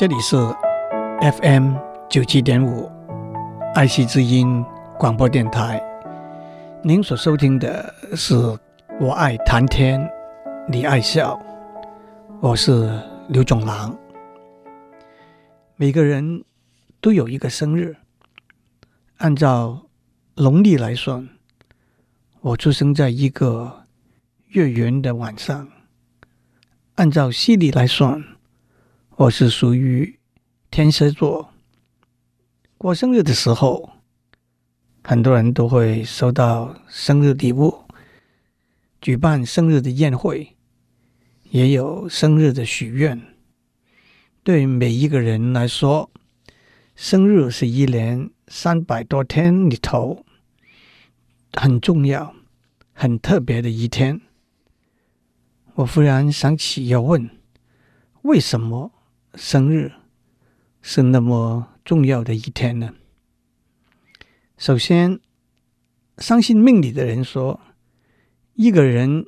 这里是 FM 九七点五爱惜之音广播电台。您所收听的是《我爱谈天，你爱笑》，我是刘总郎。每个人都有一个生日，按照农历来算，我出生在一个月圆的晚上；按照西历来算，我是属于天蝎座。过生日的时候，很多人都会收到生日礼物，举办生日的宴会，也有生日的许愿。对每一个人来说，生日是一年三百多天里头很重要、很特别的一天。我忽然想起要问：为什么生日是那么重要的一天呢？首先，相信命理的人说，一个人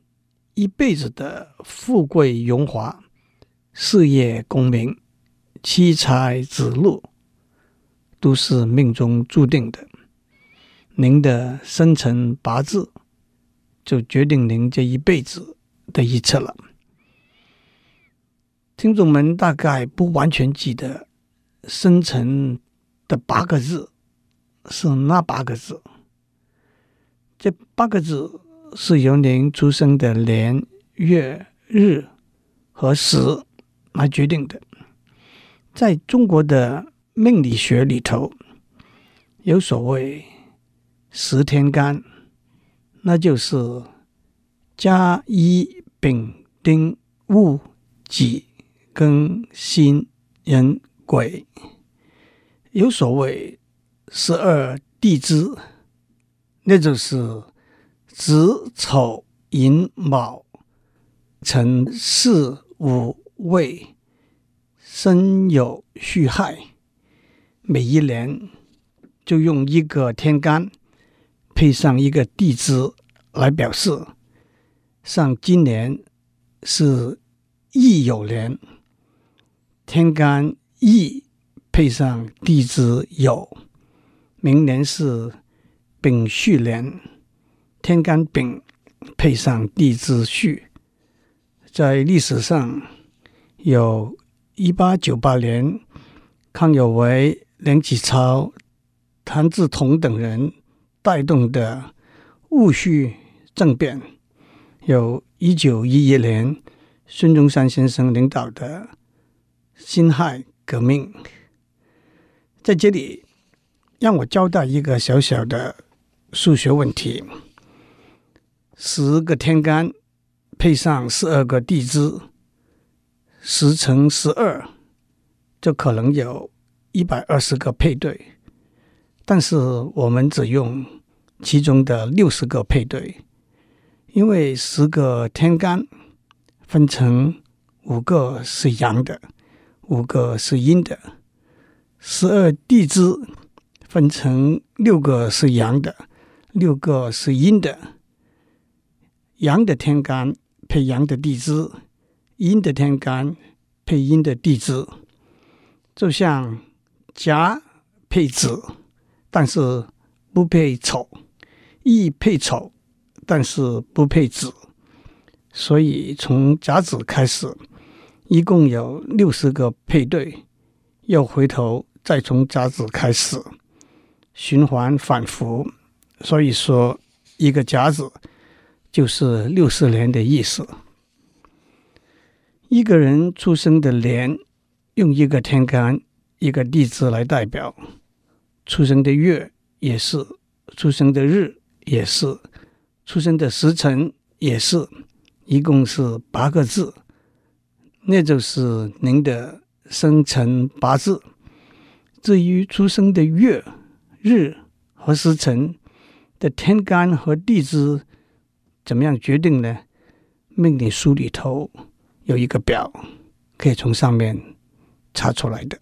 一辈子的富贵荣华、事业功名、妻财子禄，都是命中注定的。您的生辰八字就决定您这一辈子的一切了。听众们大概不完全记得生辰的八个字是哪八个字？这八个字是由您出生的年、月、日和时来决定的。在中国的命理学里头，有所谓十天干，那就是甲、乙、丙、丁、戊、己、庚、辛、壬、癸；有所谓十二地支，那就是子、丑、寅、卯、辰、巳、午、未。申酉戌亥，每一年就用一个天干配上一个地支来表示。像今年是乙酉年，天干乙配上地支酉；明年是丙戌年，天干丙配上地支戌。在历史上有。一八九八年，康有为、梁启超、谭嗣同等人带动的戊戌政变；有一九一一年，孙中山先生领导的辛亥革命。在这里，让我交代一个小小的数学问题：十个天干配上十二个地支。十乘十二，就可能有一百二十个配对，但是我们只用其中的六十个配对，因为十个天干分成五个是阳的，五个是阴的；十二地支分成六个是阳的，六个是阴的。阳的天干配阳的地支。阴的天干配阴的地支，就像甲配子，但是不配丑；乙配丑，但是不配子。所以从甲子开始，一共有六十个配对，又回头再从甲子开始，循环反复。所以说，一个甲子就是六十年的意思。一个人出生的年，用一个天干、一个地支来代表；出生的月也是，出生的日也是，出生的时辰也是，一共是八个字。那就是您的生辰八字。至于出生的月、日和时辰的天干和地支怎么样决定呢？命理书里头。有一个表，可以从上面查出来的。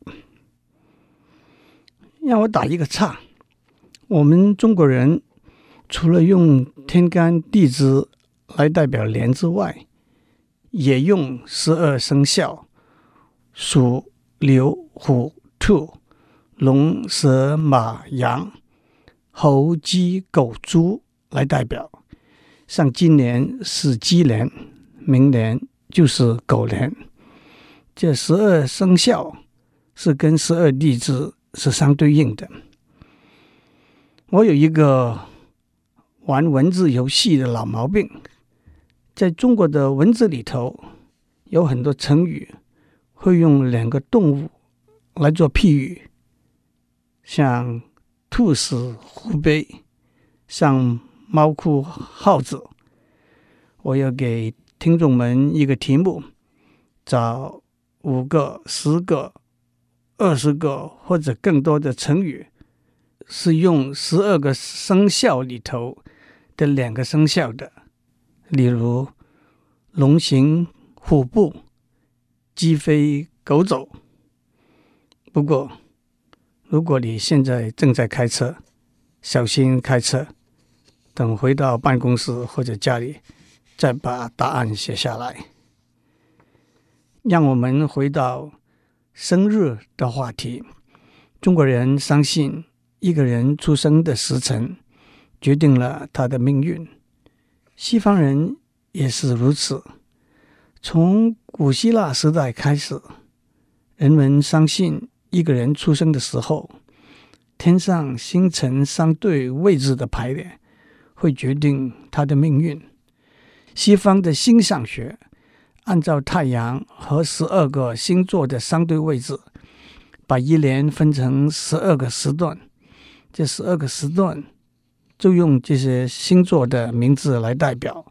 让我打一个岔，我们中国人除了用天干地支来代表年之外，也用十二生肖鼠牛、虎、兔、龙、蛇、马、羊、猴、鸡、狗、猪来代表。像今年是鸡年，明年就是狗年。这十二生肖是跟十二地支是相对应的。我有一个玩文字游戏的老毛病，在中国的文字里头，有很多成语会用两个动物来做譬喻，像兔死狐悲，像猫哭耗子。我要给听众们一个题目，找五个、十个、二十个或者更多的成语。是用十二个生肖里头的两个生肖的，例如龙行虎步、鸡飞狗走。不过，如果你现在正在开车，小心开车。等回到办公室或者家里，再把答案写下来。让我们回到生日的话题。中国人相信。一个人出生的时辰决定了他的命运，西方人也是如此。从古希腊时代开始，人们相信一个人出生的时候，天上星辰相对位置的排列会决定他的命运。西方的星象学按照太阳和十二个星座的相对位置，把一年分成十二个时段。这十二个时段，就用这些星座的名字来代表：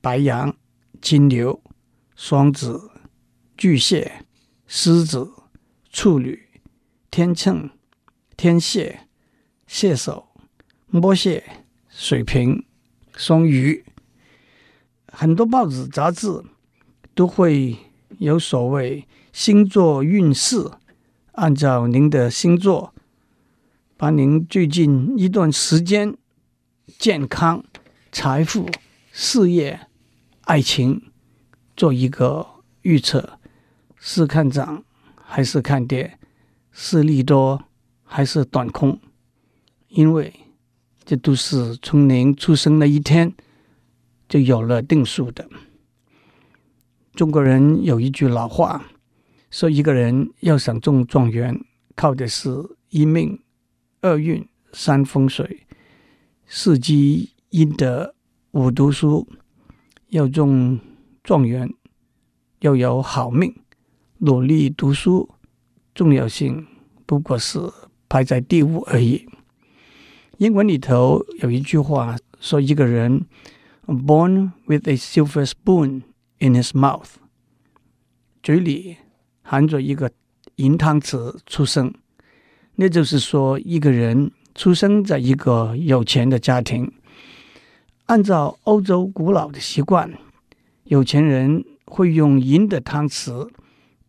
白羊、金牛、双子、巨蟹、狮子、处女、天秤、天蝎、射手、摩羯、水瓶、双鱼。很多报纸杂志都会有所谓星座运势，按照您的星座。把您最近一段时间健康、财富、事业、爱情做一个预测，是看涨还是看跌，是利多还是短空？因为这都是从您出生那一天就有了定数的。中国人有一句老话，说一个人要想中状元，靠的是一命。二运三风水，四积阴德，五读书，要中状元，要有好命，努力读书，重要性不过是排在第五而已。英文里头有一句话说：“一个人 born with a silver spoon in his mouth，嘴里含着一个银汤匙出生。”那就是说，一个人出生在一个有钱的家庭，按照欧洲古老的习惯，有钱人会用银的汤匙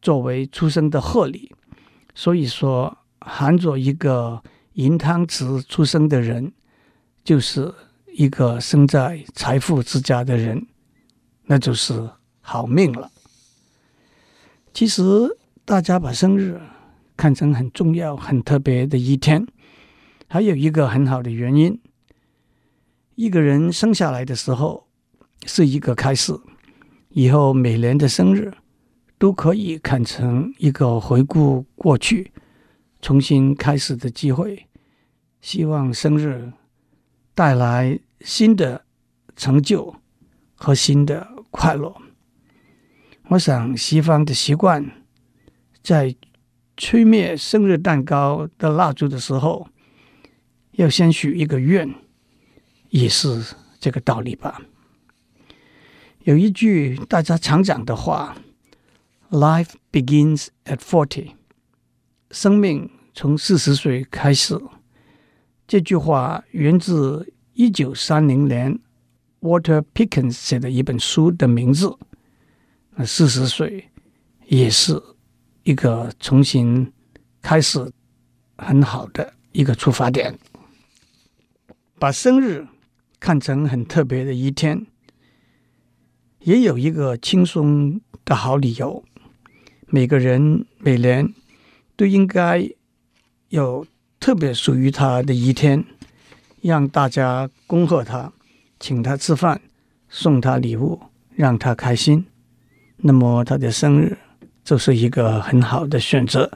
作为出生的贺礼。所以说，含着一个银汤匙出生的人，就是一个生在财富之家的人，那就是好命了。其实，大家把生日。看成很重要、很特别的一天，还有一个很好的原因：一个人生下来的时候是一个开始，以后每年的生日都可以看成一个回顾过去、重新开始的机会。希望生日带来新的成就和新的快乐。我想西方的习惯在。吹灭生日蛋糕的蜡烛的时候，要先许一个愿，也是这个道理吧。有一句大家常讲的话：“Life begins at forty。”生命从四十岁开始。这句话源自一九三零年 Walter Pickens 写的一本书的名字。那四十岁也是。一个重新开始很好的一个出发点，把生日看成很特别的一天，也有一个轻松的好理由。每个人每年都应该有特别属于他的一天，让大家恭贺他，请他吃饭，送他礼物，让他开心。那么他的生日这是一个很好的选择，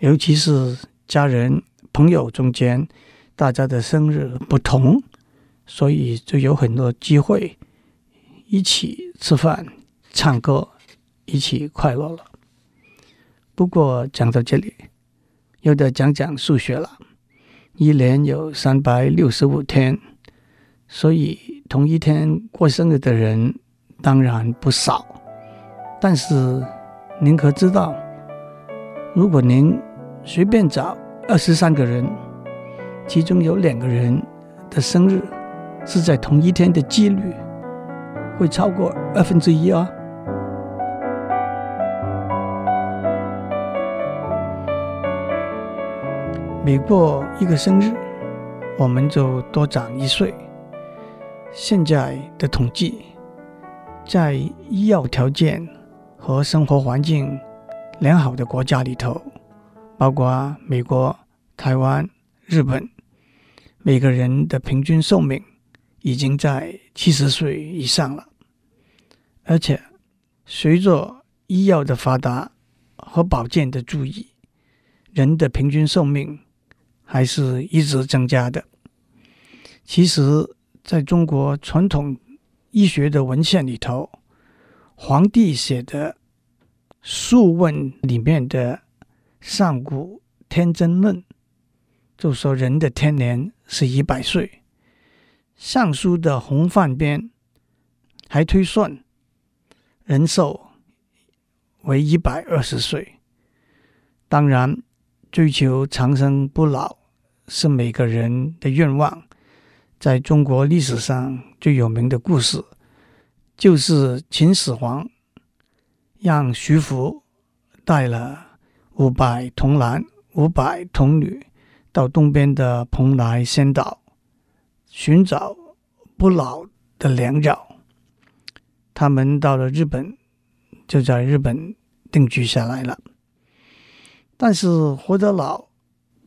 尤其是家人朋友中间，大家的生日不同，所以就有很多机会一起吃饭、唱歌，一起快乐了。不过讲到这里，又得讲讲数学了。一年有三百六十五天，所以同一天过生日的人当然不少。但是，您可知道，如果您随便找二十三个人，其中有两个人的生日是在同一天的几率会超过二分之一啊！每过一个生日，我们就多长一岁。现在的统计，在医药条件。和生活环境良好的国家里头，包括美国、台湾、日本，每个人的平均寿命已经在七十岁以上了。而且，随着医药的发达和保健的注意，人的平均寿命还是一直增加的。其实，在中国传统医学的文献里头，皇帝写的《素问》里面的《上古天真论》就说人的天年是一百岁，《尚书》的《洪范编》还推算人寿为一百二十岁。当然，追求长生不老是每个人的愿望。在中国历史上最有名的故事。就是秦始皇让徐福带了五百童男、五百童女到东边的蓬莱仙岛寻找不老的良药。他们到了日本，就在日本定居下来了。但是活得老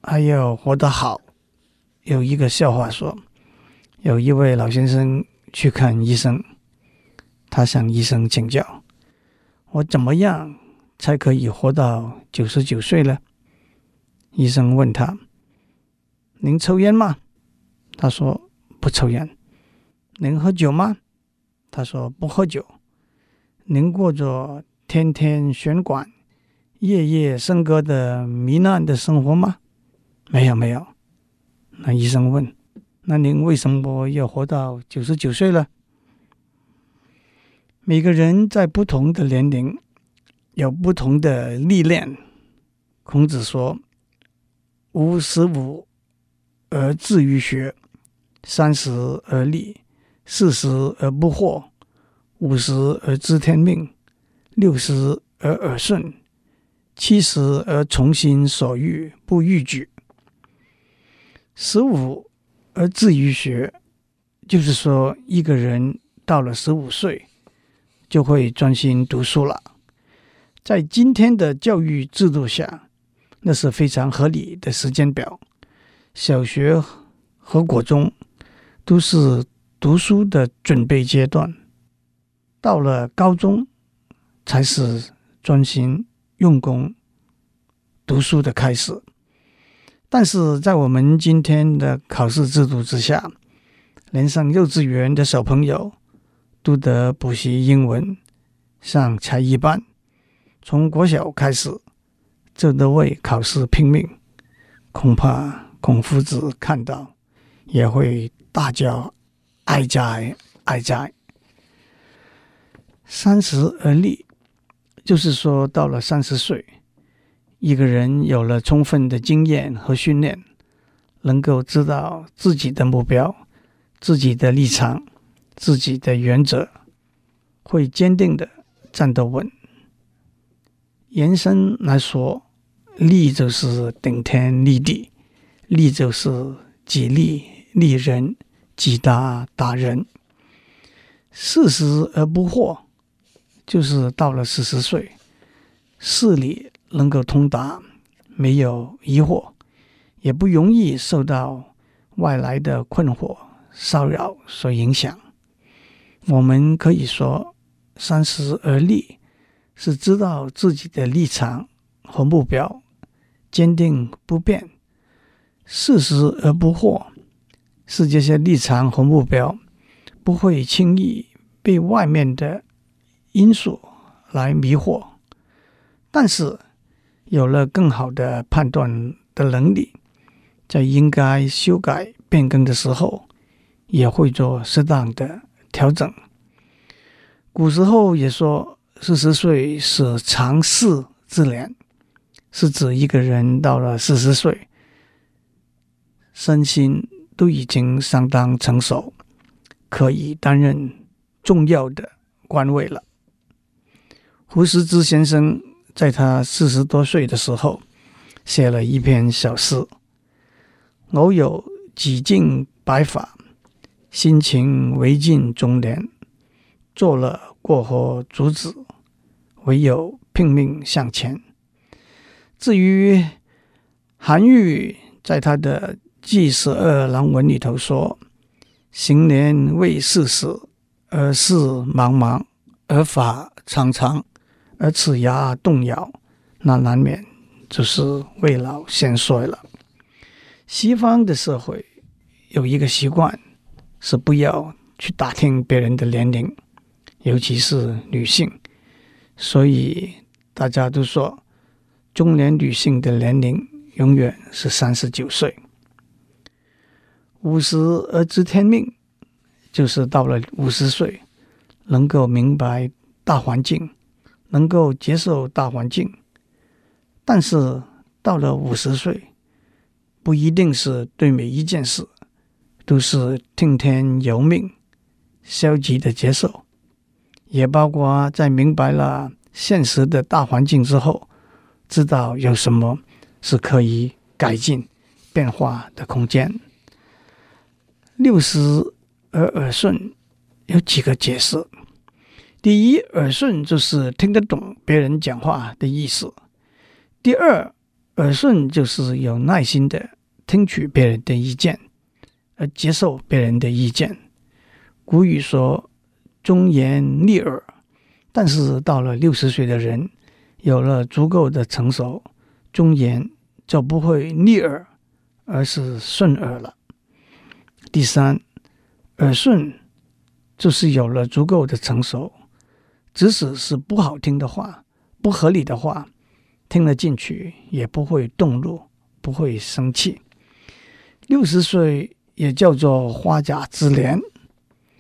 还要活得好。有一个笑话说，有一位老先生去看医生。他向医生请教：“我怎么样才可以活到九十九岁呢？”医生问他：“您抽烟吗？”他说：“不抽烟。”“您喝酒吗？”他说：“不喝酒。”“您过着天天悬管、夜夜笙歌的糜烂的生活吗？”“没有，没有。”那医生问：“那您为什么要活到九十九岁呢？”每个人在不同的年龄有不同的历练。孔子说：“吾十五而志于学，三十而立，四十而不惑，五十而知天命，六十而耳顺，七十而从心所欲不逾矩。”十五而志于学，就是说一个人到了十五岁。就会专心读书了。在今天的教育制度下，那是非常合理的时间表。小学和国中都是读书的准备阶段，到了高中才是专心用功读书的开始。但是在我们今天的考试制度之下，连上幼稚园的小朋友。都得补习英文，上才艺班，从国小开始就得为考试拼命，恐怕孔夫子看到也会大叫哀哉哀哉。三十而立，就是说到了三十岁，一个人有了充分的经验和训练，能够知道自己的目标、自己的立场。自己的原则，会坚定的站得稳。延伸来说，立就是顶天立地，利就是己利利人，己大大人。四十而不惑，就是到了四十岁，事理能够通达，没有疑惑，也不容易受到外来的困惑骚扰所影响。我们可以说，三十而立是知道自己的立场和目标，坚定不变；四十而不惑是这些立场和目标不会轻易被外面的因素来迷惑。但是，有了更好的判断的能力，在应该修改变更的时候，也会做适当的调整。古时候也说，四十岁是常适之年，是指一个人到了四十岁，身心都已经相当成熟，可以担任重要的官位了。胡适之先生。在他四十多岁的时候，写了一篇小诗：“偶有几近白发，心情未尽中年。做了过河卒子，唯有拼命向前。”至于韩愈在他的《祭十二郎文》里头说：“行年未四十，而事茫茫，而发长长。”而齿牙动摇，那难免就是未老先衰了。西方的社会有一个习惯，是不要去打听别人的年龄，尤其是女性。所以大家都说，中年女性的年龄永远是三十九岁。五十而知天命，就是到了五十岁，能够明白大环境。能够接受大环境，但是到了五十岁，不一定是对每一件事都是听天由命、消极的接受，也包括在明白了现实的大环境之后，知道有什么是可以改进、变化的空间。六十而耳顺有几个解释。第一，耳顺就是听得懂别人讲话的意思；第二，耳顺就是有耐心的听取别人的意见，而接受别人的意见。古语说“忠言逆耳”，但是到了六十岁的人，有了足够的成熟，忠言就不会逆耳，而是顺耳了。第三，耳顺就是有了足够的成熟。即使是不好听的话、不合理的话，听了进去也不会动怒、不会生气。六十岁也叫做花甲之年，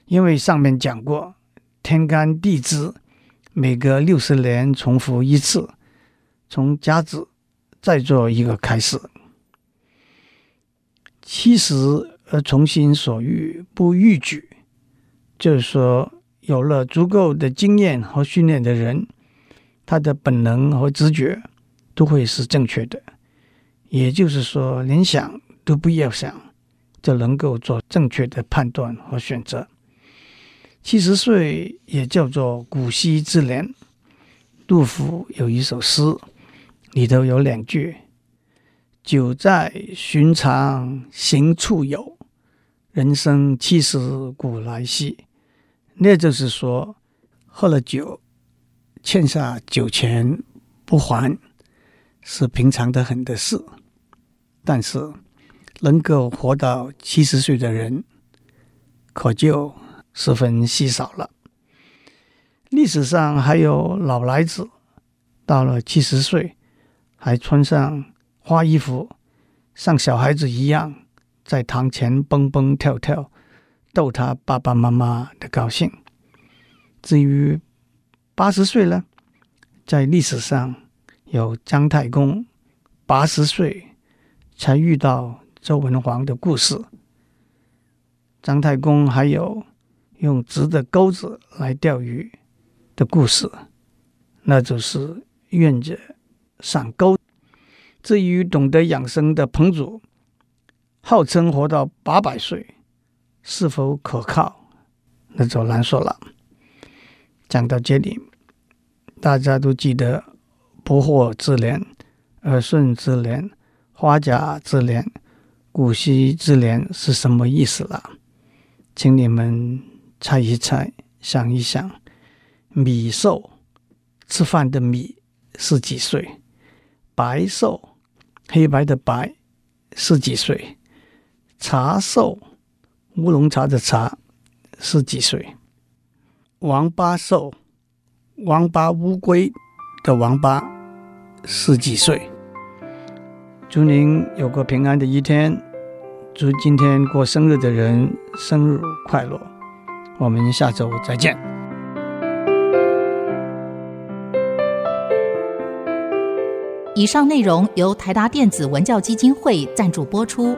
因为上面讲过，天干地支每隔六十年重复一次，从甲子再做一个开始。七十而从心所欲不逾矩，就是说。有了足够的经验和训练的人，他的本能和直觉都会是正确的。也就是说，连想都不要想，就能够做正确的判断和选择。七十岁也叫做古稀之年。杜甫有一首诗，里头有两句：“酒在寻常行处有，人生七十古来稀。”那就是说，喝了酒，欠下酒钱不还，是平常的很的事。但是，能够活到七十岁的人，可就十分稀少了。历史上还有老来子，到了七十岁，还穿上花衣服，像小孩子一样，在堂前蹦蹦跳跳。逗他爸爸妈妈的高兴。至于八十岁呢，在历史上有姜太公八十岁才遇到周文王的故事。姜太公还有用直的钩子来钓鱼的故事，那就是愿者上钩。至于懂得养生的彭祖，号称活到八百岁。是否可靠，那就难说了。讲到这里，大家都记得不惑之年、耳顺之年、花甲之年、古稀之年是什么意思了？请你们猜一猜，想一想。米寿，吃饭的米是几岁？白寿，黑白的白是几岁？茶寿，乌龙茶的茶是几岁？王八寿，王八乌龟的王八是几岁？祝您有个平安的一天，祝今天过生日的人生日快乐。我们下周再见。以上内容由台达电子文教基金会赞助播出。